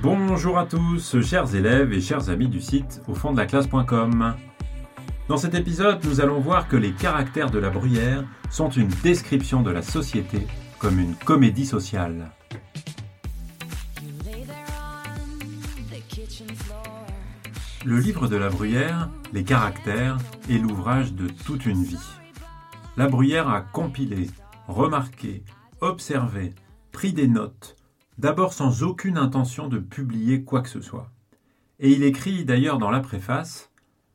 Bonjour à tous, chers élèves et chers amis du site au fond de la classe.com. Dans cet épisode, nous allons voir que les caractères de la bruyère sont une description de la société comme une comédie sociale. Le livre de la bruyère, Les caractères, est l'ouvrage de toute une vie. La bruyère a compilé, remarqué, observé, pris des notes, d'abord sans aucune intention de publier quoi que ce soit. Et il écrit d'ailleurs dans la préface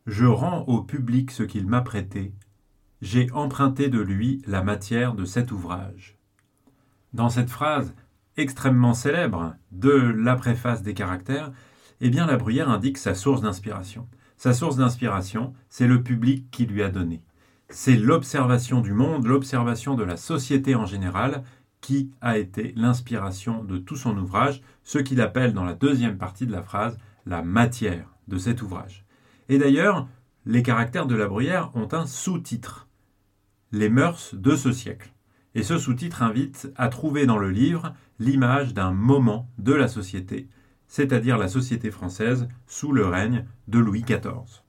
Je rends au public ce qu'il m'a prêté, j'ai emprunté de lui la matière de cet ouvrage. Dans cette phrase extrêmement célèbre de la préface des caractères, eh bien la bruyère indique sa source d'inspiration. Sa source d'inspiration, c'est le public qui lui a donné. C'est l'observation du monde, l'observation de la société en général qui a été l'inspiration de tout son ouvrage, ce qu'il appelle dans la deuxième partie de la phrase la matière de cet ouvrage. Et d'ailleurs, les caractères de la bruyère ont un sous-titre, les mœurs de ce siècle. Et ce sous-titre invite à trouver dans le livre l'image d'un moment de la société, c'est-à-dire la société française sous le règne de Louis XIV.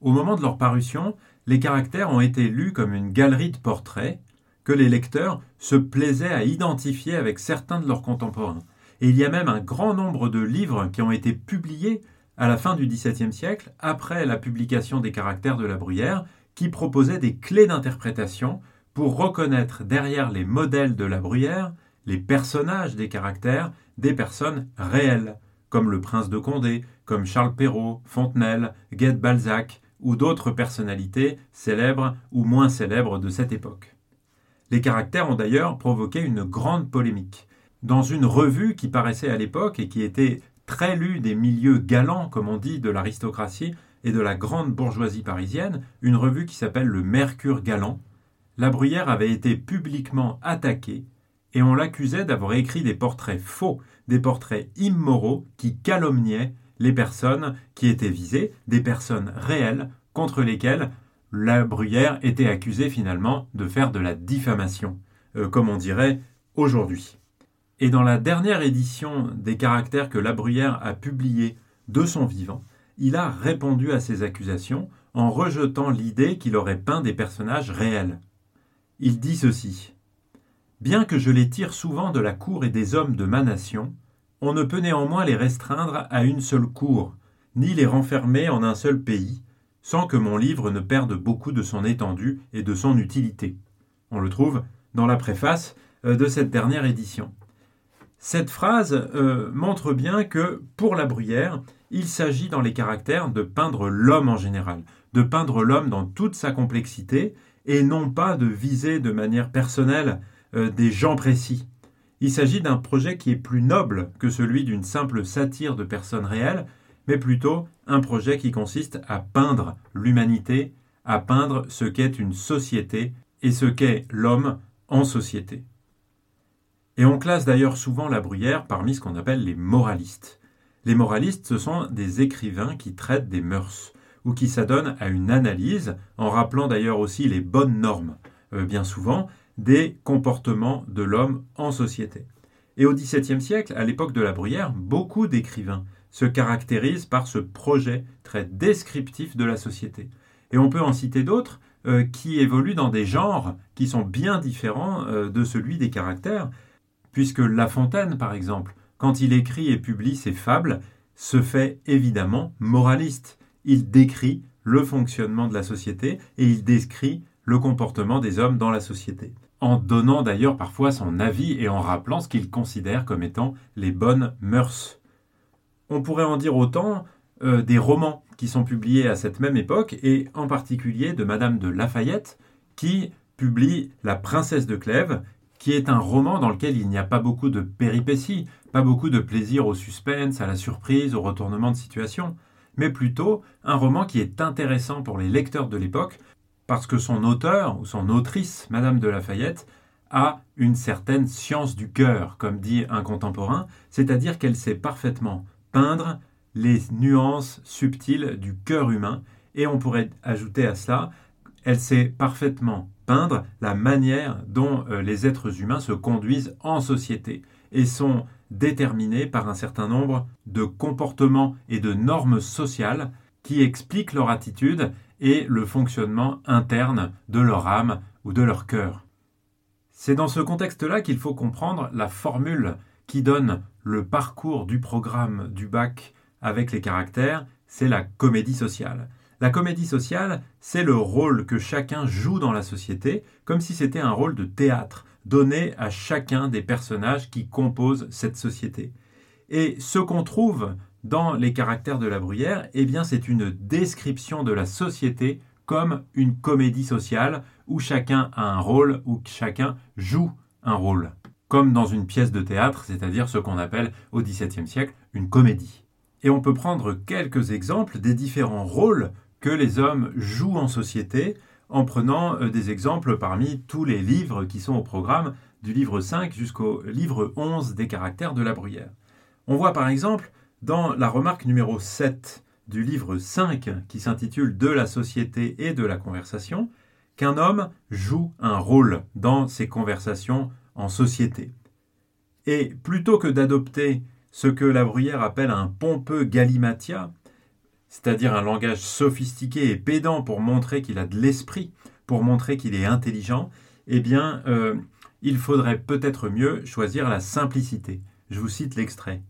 Au moment de leur parution, les caractères ont été lus comme une galerie de portraits que les lecteurs se plaisaient à identifier avec certains de leurs contemporains. Et il y a même un grand nombre de livres qui ont été publiés à la fin du XVIIe siècle, après la publication des caractères de la Bruyère, qui proposaient des clés d'interprétation pour reconnaître derrière les modèles de la Bruyère les personnages des caractères des personnes réelles, comme le prince de Condé, comme Charles Perrault, Fontenelle, Guette Balzac, ou d'autres personnalités célèbres ou moins célèbres de cette époque. Les caractères ont d'ailleurs provoqué une grande polémique. Dans une revue qui paraissait à l'époque et qui était très lue des milieux galants, comme on dit, de l'aristocratie et de la grande bourgeoisie parisienne, une revue qui s'appelle le Mercure Galant, la Bruyère avait été publiquement attaquée et on l'accusait d'avoir écrit des portraits faux, des portraits immoraux qui calomniaient les personnes qui étaient visées, des personnes réelles contre lesquelles la Bruyère était accusée finalement de faire de la diffamation, euh, comme on dirait aujourd'hui. Et dans la dernière édition des caractères que la Bruyère a publié de son vivant, il a répondu à ces accusations en rejetant l'idée qu'il aurait peint des personnages réels. Il dit ceci. Bien que je les tire souvent de la cour et des hommes de ma nation, on ne peut néanmoins les restreindre à une seule cour, ni les renfermer en un seul pays, sans que mon livre ne perde beaucoup de son étendue et de son utilité. On le trouve dans la préface euh, de cette dernière édition. Cette phrase euh, montre bien que, pour la bruyère, il s'agit dans les caractères de peindre l'homme en général, de peindre l'homme dans toute sa complexité, et non pas de viser de manière personnelle euh, des gens précis. Il s'agit d'un projet qui est plus noble que celui d'une simple satire de personnes réelles, mais plutôt un projet qui consiste à peindre l'humanité, à peindre ce qu'est une société et ce qu'est l'homme en société. Et on classe d'ailleurs souvent la bruyère parmi ce qu'on appelle les moralistes. Les moralistes, ce sont des écrivains qui traitent des mœurs, ou qui s'adonnent à une analyse, en rappelant d'ailleurs aussi les bonnes normes, euh, bien souvent, des comportements de l'homme en société. Et au XVIIe siècle, à l'époque de la bruyère, beaucoup d'écrivains se caractérise par ce projet très descriptif de la société. Et on peut en citer d'autres euh, qui évoluent dans des genres qui sont bien différents euh, de celui des caractères, puisque La Fontaine, par exemple, quand il écrit et publie ses fables, se fait évidemment moraliste. Il décrit le fonctionnement de la société et il décrit le comportement des hommes dans la société, en donnant d'ailleurs parfois son avis et en rappelant ce qu'il considère comme étant les bonnes mœurs on pourrait en dire autant euh, des romans qui sont publiés à cette même époque, et en particulier de Madame de Lafayette, qui publie La Princesse de Clèves, qui est un roman dans lequel il n'y a pas beaucoup de péripéties, pas beaucoup de plaisir au suspense, à la surprise, au retournement de situation, mais plutôt un roman qui est intéressant pour les lecteurs de l'époque, parce que son auteur ou son autrice, Madame de Lafayette, a une certaine science du cœur, comme dit un contemporain, c'est-à-dire qu'elle sait parfaitement peindre les nuances subtiles du cœur humain. Et on pourrait ajouter à cela, elle sait parfaitement peindre la manière dont euh, les êtres humains se conduisent en société et sont déterminés par un certain nombre de comportements et de normes sociales qui expliquent leur attitude et le fonctionnement interne de leur âme ou de leur cœur. C'est dans ce contexte-là qu'il faut comprendre la formule qui donne le parcours du programme du bac avec les caractères, c'est la comédie sociale. La comédie sociale, c'est le rôle que chacun joue dans la société, comme si c'était un rôle de théâtre, donné à chacun des personnages qui composent cette société. Et ce qu'on trouve dans les caractères de la bruyère, eh bien c'est une description de la société comme une comédie sociale où chacun a un rôle, où chacun joue un rôle, comme dans une pièce de théâtre, c'est-à-dire ce qu'on appelle au XVIIe siècle une comédie. Et on peut prendre quelques exemples des différents rôles que les hommes jouent en société en prenant euh, des exemples parmi tous les livres qui sont au programme du livre 5 jusqu'au livre 11 des caractères de la bruyère. On voit par exemple dans la remarque numéro 7 du livre 5 qui s'intitule De la société et de la conversation qu'un homme joue un rôle dans ses conversations en société. Et plutôt que d'adopter ce que la bruyère appelle un pompeux galimatia, c'est-à-dire un langage sophistiqué et pédant pour montrer qu'il a de l'esprit, pour montrer qu'il est intelligent, eh bien, euh, il faudrait peut-être mieux choisir la simplicité. Je vous cite l'extrait.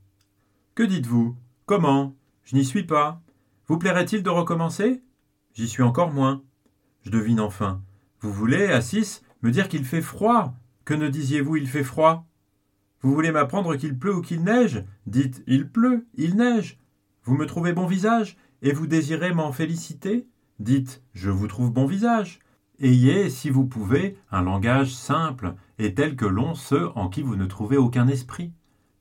Que dites-vous? Comment? Je n'y suis pas. Vous plairait-il de recommencer? J'y suis encore moins. Je devine enfin. Vous voulez, Assis, me dire qu'il fait froid? Que ne disiez-vous il fait froid? Vous voulez m'apprendre qu'il pleut ou qu'il neige? Dites il pleut, il neige. Vous me trouvez bon visage et vous désirez m'en féliciter? Dites Je vous trouve bon visage. Ayez, si vous pouvez, un langage simple et tel que l'ont ceux en qui vous ne trouvez aucun esprit.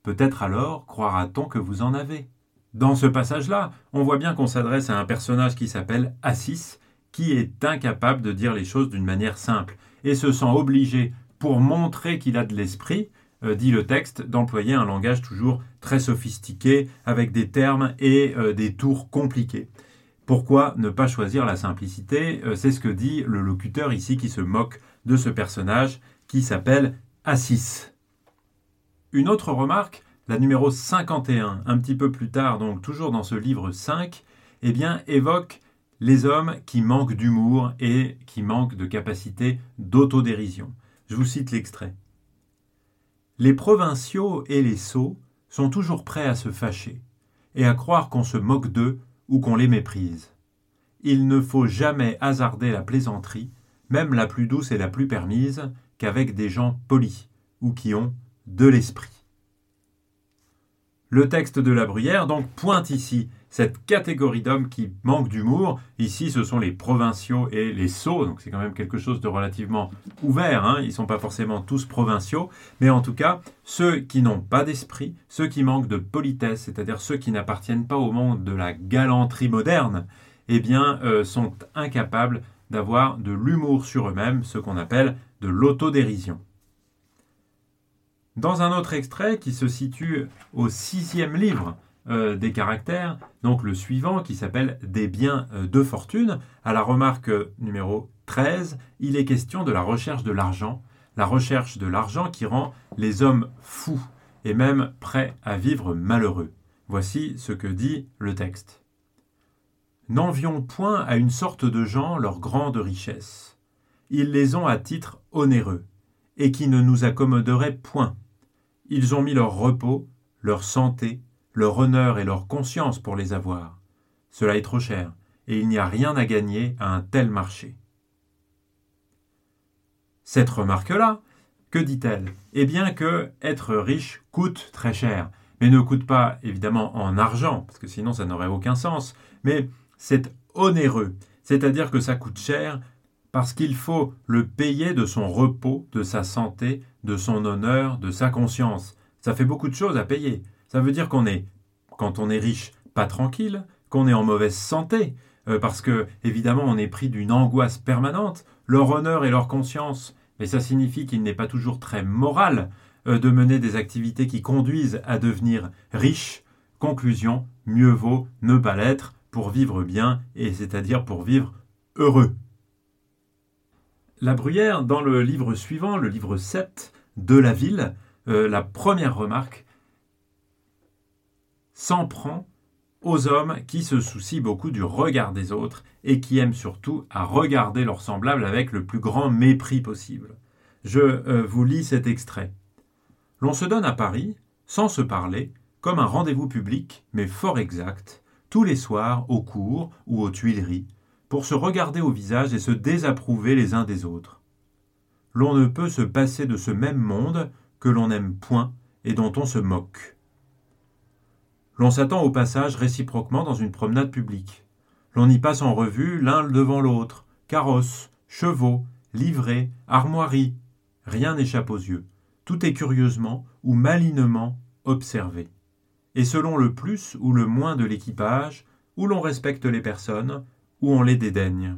Peut-être alors croira-t-on que vous en avez. Dans ce passage-là, on voit bien qu'on s'adresse à un personnage qui s'appelle Assis, qui est incapable de dire les choses d'une manière simple, et se sent obligé, pour montrer qu'il a de l'esprit, euh, dit le texte, d'employer un langage toujours très sophistiqué, avec des termes et euh, des tours compliqués. Pourquoi ne pas choisir la simplicité? Euh, C'est ce que dit le locuteur ici qui se moque de ce personnage qui s'appelle Assis. Une autre remarque, la numéro 51, un petit peu plus tard, donc toujours dans ce livre 5, eh bien, évoque les hommes qui manquent d'humour et qui manquent de capacité d'autodérision. Je vous cite l'extrait. Les provinciaux et les sots sont toujours prêts à se fâcher et à croire qu'on se moque d'eux ou qu'on les méprise. Il ne faut jamais hasarder la plaisanterie, même la plus douce et la plus permise, qu'avec des gens polis ou qui ont de l'esprit. Le texte de la Bruyère donc pointe ici cette catégorie d'hommes qui manquent d'humour. Ici, ce sont les provinciaux et les sots, donc c'est quand même quelque chose de relativement ouvert. Hein. Ils ne sont pas forcément tous provinciaux, mais en tout cas, ceux qui n'ont pas d'esprit, ceux qui manquent de politesse, c'est-à-dire ceux qui n'appartiennent pas au monde de la galanterie moderne, eh bien, euh, sont incapables d'avoir de l'humour sur eux-mêmes, ce qu'on appelle de l'autodérision. Dans un autre extrait qui se situe au sixième livre euh, des caractères, donc le suivant qui s'appelle Des biens euh, de fortune. À la remarque numéro 13, il est question de la recherche de l'argent, la recherche de l'argent qui rend les hommes fous et même prêts à vivre malheureux. Voici ce que dit le texte. N'envions point à une sorte de gens leur grande richesse. Ils les ont à titre onéreux, et qui ne nous accommoderaient point. Ils ont mis leur repos, leur santé, leur honneur et leur conscience pour les avoir. Cela est trop cher, et il n'y a rien à gagner à un tel marché. Cette remarque-là, que dit-elle? Eh bien que être riche coûte très cher, mais ne coûte pas évidemment en argent, parce que sinon ça n'aurait aucun sens, mais c'est onéreux, c'est-à-dire que ça coûte cher parce qu'il faut le payer de son repos, de sa santé, de son honneur, de sa conscience. Ça fait beaucoup de choses à payer. Ça veut dire qu'on est, quand on est riche, pas tranquille, qu'on est en mauvaise santé, euh, parce que, évidemment, on est pris d'une angoisse permanente, leur honneur et leur conscience. Mais ça signifie qu'il n'est pas toujours très moral euh, de mener des activités qui conduisent à devenir riche. Conclusion, mieux vaut ne pas l'être pour vivre bien, et c'est-à-dire pour vivre heureux. La Bruyère, dans le livre suivant, le livre 7 de la ville, euh, la première remarque s'en prend aux hommes qui se soucient beaucoup du regard des autres et qui aiment surtout à regarder leurs semblables avec le plus grand mépris possible. Je euh, vous lis cet extrait. L'on se donne à Paris, sans se parler, comme un rendez-vous public, mais fort exact, tous les soirs au cours ou aux Tuileries, pour se regarder au visage et se désapprouver les uns des autres. L'on ne peut se passer de ce même monde que l'on n'aime point et dont on se moque. L'on s'attend au passage réciproquement dans une promenade publique. L'on y passe en revue l'un devant l'autre, carrosses, chevaux, livrées, armoiries. Rien n'échappe aux yeux. Tout est curieusement ou malinement observé. Et selon le plus ou le moins de l'équipage, où l'on respecte les personnes, ou on les dédaigne.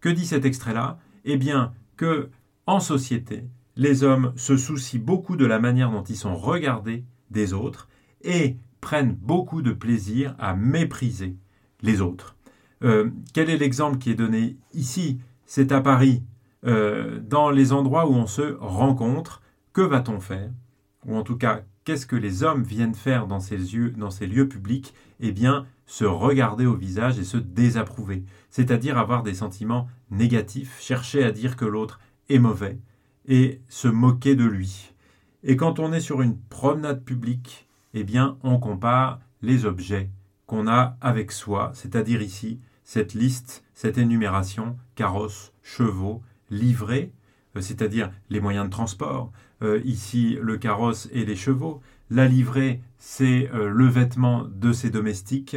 Que dit cet extrait-là? Eh bien, que, en société, les hommes se soucient beaucoup de la manière dont ils sont regardés des autres et prennent beaucoup de plaisir à mépriser les autres. Euh, quel est l'exemple qui est donné ici? C'est à Paris. Euh, dans les endroits où on se rencontre, que va-t-on faire? Ou en tout cas, qu'est-ce que les hommes viennent faire dans ces, lieux, dans ces lieux publics? Eh bien, se regarder au visage et se désapprouver, c'est-à-dire avoir des sentiments négatifs, chercher à dire que l'autre est mauvais et se moquer de lui. Et quand on est sur une promenade publique, eh bien, on compare les objets qu'on a avec soi, c'est-à-dire ici cette liste, cette énumération, carrosses, chevaux, livrés, euh, c'est-à-dire les moyens de transport. Euh, ici, le carrosse et les chevaux. La livrée, c'est euh, le vêtement de ses domestiques,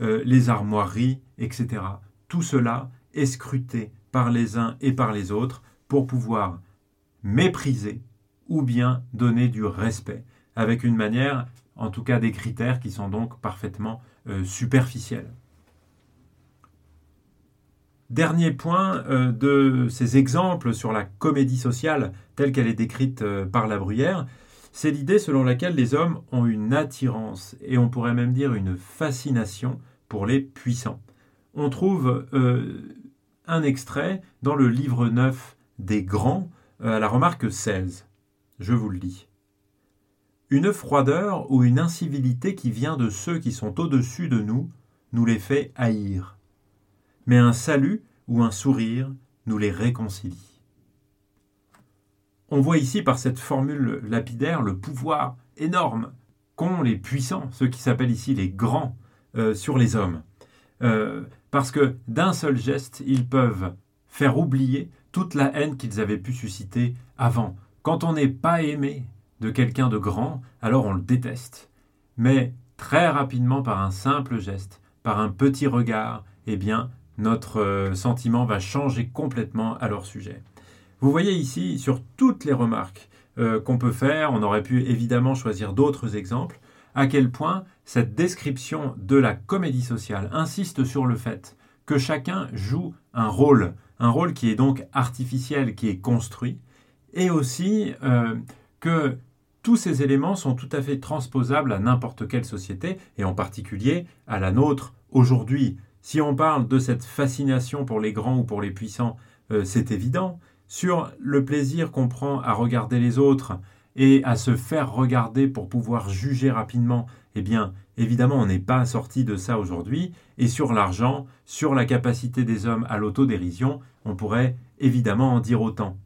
les armoiries, etc. Tout cela est scruté par les uns et par les autres pour pouvoir mépriser ou bien donner du respect, avec une manière en tout cas des critères qui sont donc parfaitement euh, superficiels. Dernier point euh, de ces exemples sur la comédie sociale telle qu'elle est décrite euh, par la Bruyère, c'est l'idée selon laquelle les hommes ont une attirance et on pourrait même dire une fascination pour les puissants. On trouve un extrait dans le livre 9 des Grands à la remarque 16. Je vous le lis une froideur ou une incivilité qui vient de ceux qui sont au-dessus de nous nous les fait haïr. Mais un salut ou un sourire nous les réconcilie. On voit ici par cette formule lapidaire le pouvoir énorme qu'ont les puissants, ceux qui s'appellent ici les grands, euh, sur les hommes. Euh, parce que d'un seul geste, ils peuvent faire oublier toute la haine qu'ils avaient pu susciter avant. Quand on n'est pas aimé, de quelqu'un de grand, alors on le déteste. Mais très rapidement, par un simple geste, par un petit regard, eh bien, notre euh, sentiment va changer complètement à leur sujet. Vous voyez ici, sur toutes les remarques euh, qu'on peut faire, on aurait pu évidemment choisir d'autres exemples, à quel point cette description de la comédie sociale insiste sur le fait que chacun joue un rôle, un rôle qui est donc artificiel, qui est construit, et aussi euh, que tous ces éléments sont tout à fait transposables à n'importe quelle société, et en particulier à la nôtre aujourd'hui. Si on parle de cette fascination pour les grands ou pour les puissants, euh, c'est évident. Sur le plaisir qu'on prend à regarder les autres et à se faire regarder pour pouvoir juger rapidement, eh bien, évidemment, on n'est pas sorti de ça aujourd'hui. Et sur l'argent, sur la capacité des hommes à l'autodérision, on pourrait évidemment en dire autant.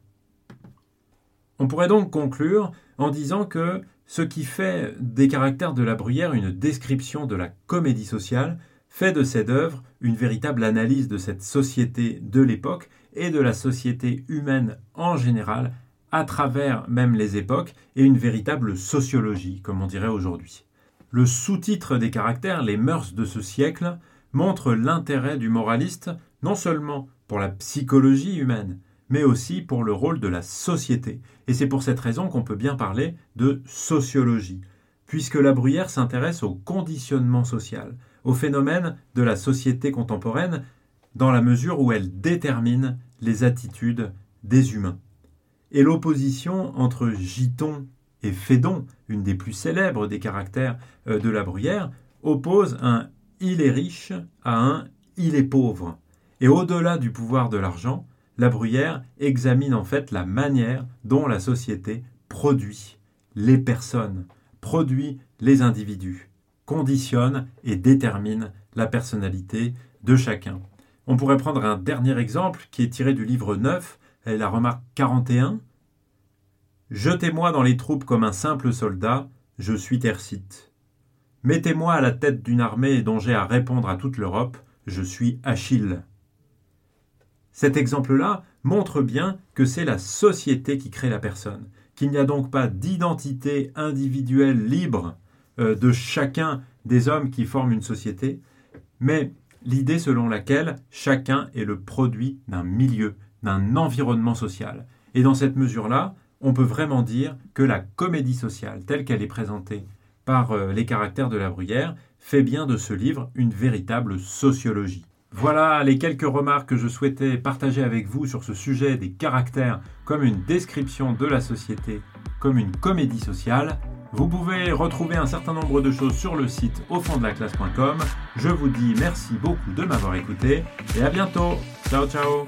On pourrait donc conclure en disant que ce qui fait des caractères de la Bruyère une description de la comédie sociale fait de cette œuvre une véritable analyse de cette société de l'époque et de la société humaine en général, à travers même les époques, et une véritable sociologie, comme on dirait aujourd'hui. Le sous-titre des caractères, Les mœurs de ce siècle, montre l'intérêt du moraliste non seulement pour la psychologie humaine, mais aussi pour le rôle de la société. Et c'est pour cette raison qu'on peut bien parler de sociologie, puisque la Bruyère s'intéresse au conditionnement social, au phénomène de la société contemporaine, dans la mesure où elle détermine les attitudes des humains. Et l'opposition entre Giton et Fédon, une des plus célèbres des caractères euh, de la Bruyère, oppose un il est riche à un il est pauvre. Et au-delà du pouvoir de l'argent, La Bruyère examine en fait la manière dont la société produit les personnes, produit les individus, conditionne et détermine la personnalité de chacun. On pourrait prendre un dernier exemple qui est tiré du livre 9, et la remarque 41. Jetez-moi dans les troupes comme un simple soldat, je suis Tercite. Mettez-moi à la tête d'une armée dont j'ai à répondre à toute l'Europe, je suis Achille. Cet exemple-là montre bien que c'est la société qui crée la personne, qu'il n'y a donc pas d'identité individuelle libre euh, de chacun des hommes qui forment une société, mais l'idée selon laquelle chacun est le produit d'un milieu, d'un environnement social. Et dans cette mesure-là, on peut vraiment dire que la comédie sociale, telle qu'elle est présentée par euh, les caractères de la Bruyère, fait bien de ce livre une véritable sociologie. Voilà les quelques remarques que je souhaitais partager avec vous sur ce sujet des caractères comme une description de la société, comme une comédie sociale. Vous pouvez retrouver un certain nombre de choses sur le site au fond de la classe.com. Je vous dis merci beaucoup de m'avoir écouté et à bientôt. Ciao ciao